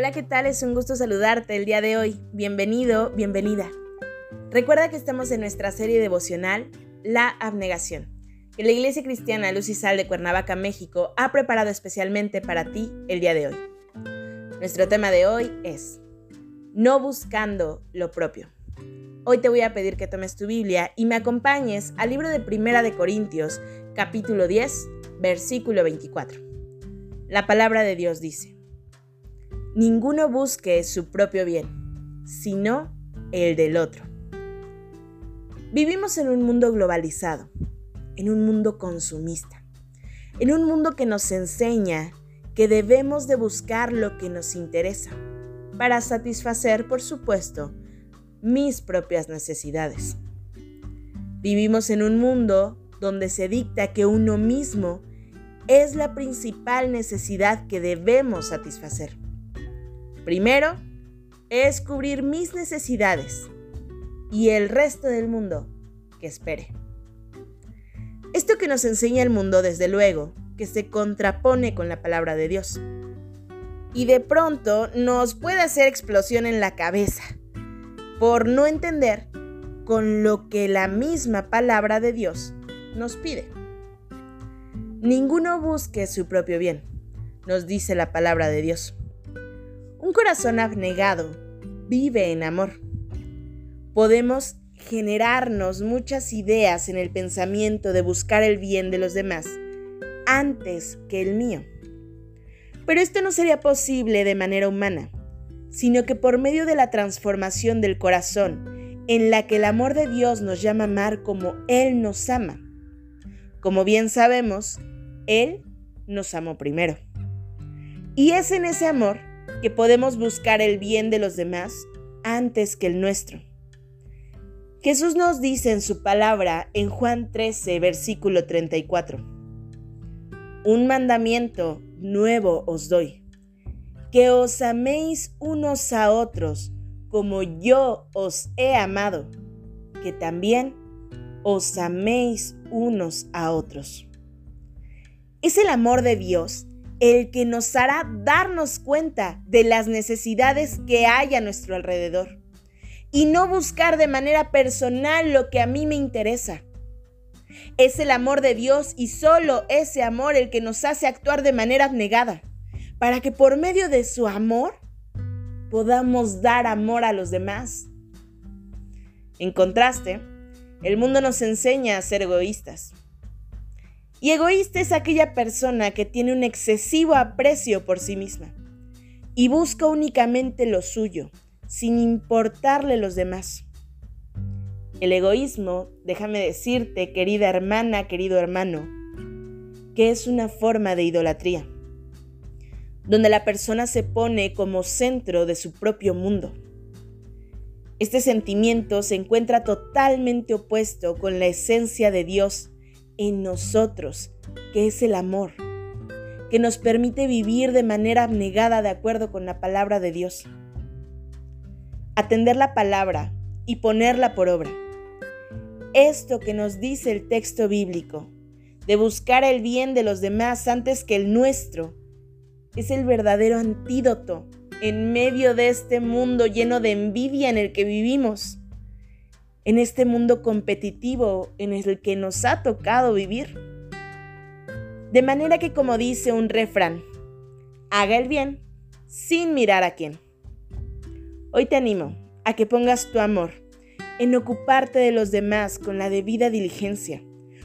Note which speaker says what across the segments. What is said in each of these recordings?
Speaker 1: Hola, ¿qué tal? Es un gusto saludarte el día de hoy. Bienvenido, bienvenida. Recuerda que estamos en nuestra serie devocional La Abnegación, que la Iglesia Cristiana Luz y Sal de Cuernavaca, México, ha preparado especialmente para ti el día de hoy. Nuestro tema de hoy es No buscando lo propio. Hoy te voy a pedir que tomes tu Biblia y me acompañes al libro de Primera de Corintios, capítulo 10, versículo 24. La palabra de Dios dice: Ninguno busque su propio bien, sino el del otro. Vivimos en un mundo globalizado, en un mundo consumista, en un mundo que nos enseña que debemos de buscar lo que nos interesa para satisfacer, por supuesto, mis propias necesidades. Vivimos en un mundo donde se dicta que uno mismo es la principal necesidad que debemos satisfacer. Primero es cubrir mis necesidades y el resto del mundo que espere. Esto que nos enseña el mundo, desde luego, que se contrapone con la palabra de Dios. Y de pronto nos puede hacer explosión en la cabeza por no entender con lo que la misma palabra de Dios nos pide. Ninguno busque su propio bien, nos dice la palabra de Dios. Un corazón abnegado vive en amor. Podemos generarnos muchas ideas en el pensamiento de buscar el bien de los demás antes que el mío. Pero esto no sería posible de manera humana, sino que por medio de la transformación del corazón, en la que el amor de Dios nos llama a amar como Él nos ama. Como bien sabemos, Él nos amó primero. Y es en ese amor que podemos buscar el bien de los demás antes que el nuestro. Jesús nos dice en su palabra en Juan 13, versículo 34, Un mandamiento nuevo os doy, que os améis unos a otros como yo os he amado, que también os améis unos a otros. Es el amor de Dios el que nos hará darnos cuenta de las necesidades que hay a nuestro alrededor y no buscar de manera personal lo que a mí me interesa. Es el amor de Dios y solo ese amor el que nos hace actuar de manera abnegada, para que por medio de su amor podamos dar amor a los demás. En contraste, el mundo nos enseña a ser egoístas. Y egoísta es aquella persona que tiene un excesivo aprecio por sí misma y busca únicamente lo suyo, sin importarle los demás. El egoísmo, déjame decirte, querida hermana, querido hermano, que es una forma de idolatría, donde la persona se pone como centro de su propio mundo. Este sentimiento se encuentra totalmente opuesto con la esencia de Dios en nosotros, que es el amor, que nos permite vivir de manera abnegada de acuerdo con la palabra de Dios. Atender la palabra y ponerla por obra. Esto que nos dice el texto bíblico, de buscar el bien de los demás antes que el nuestro, es el verdadero antídoto en medio de este mundo lleno de envidia en el que vivimos en este mundo competitivo en el que nos ha tocado vivir. De manera que, como dice un refrán, haga el bien sin mirar a quién. Hoy te animo a que pongas tu amor en ocuparte de los demás con la debida diligencia,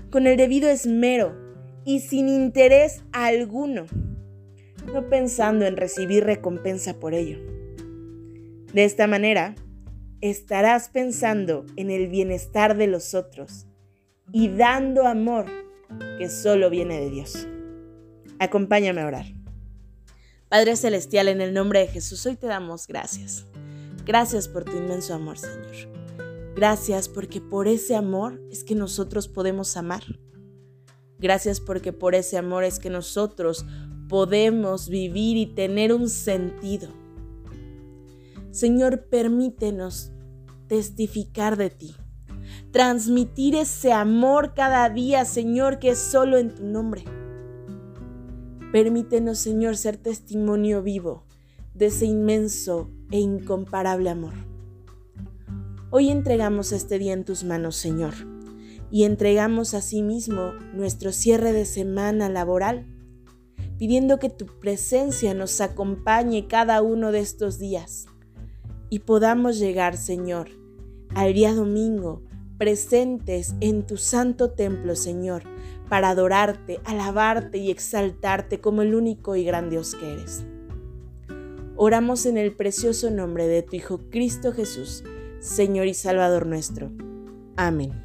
Speaker 1: con el debido esmero y sin interés alguno, no pensando en recibir recompensa por ello. De esta manera, estarás pensando en el bienestar de los otros y dando amor que solo viene de Dios. Acompáñame a orar. Padre Celestial, en el nombre de Jesús, hoy te damos gracias. Gracias por tu inmenso amor, Señor. Gracias porque por ese amor es que nosotros podemos amar. Gracias porque por ese amor es que nosotros podemos vivir y tener un sentido. Señor, permítenos testificar de ti, transmitir ese amor cada día, Señor, que es solo en tu nombre. Permítenos, Señor, ser testimonio vivo de ese inmenso e incomparable amor. Hoy entregamos este día en tus manos, Señor, y entregamos asimismo nuestro cierre de semana laboral, pidiendo que tu presencia nos acompañe cada uno de estos días y podamos llegar, Señor, al día domingo presentes en tu santo templo, Señor, para adorarte, alabarte y exaltarte como el único y gran Dios que eres. Oramos en el precioso nombre de tu Hijo Cristo Jesús, Señor y Salvador nuestro. Amén.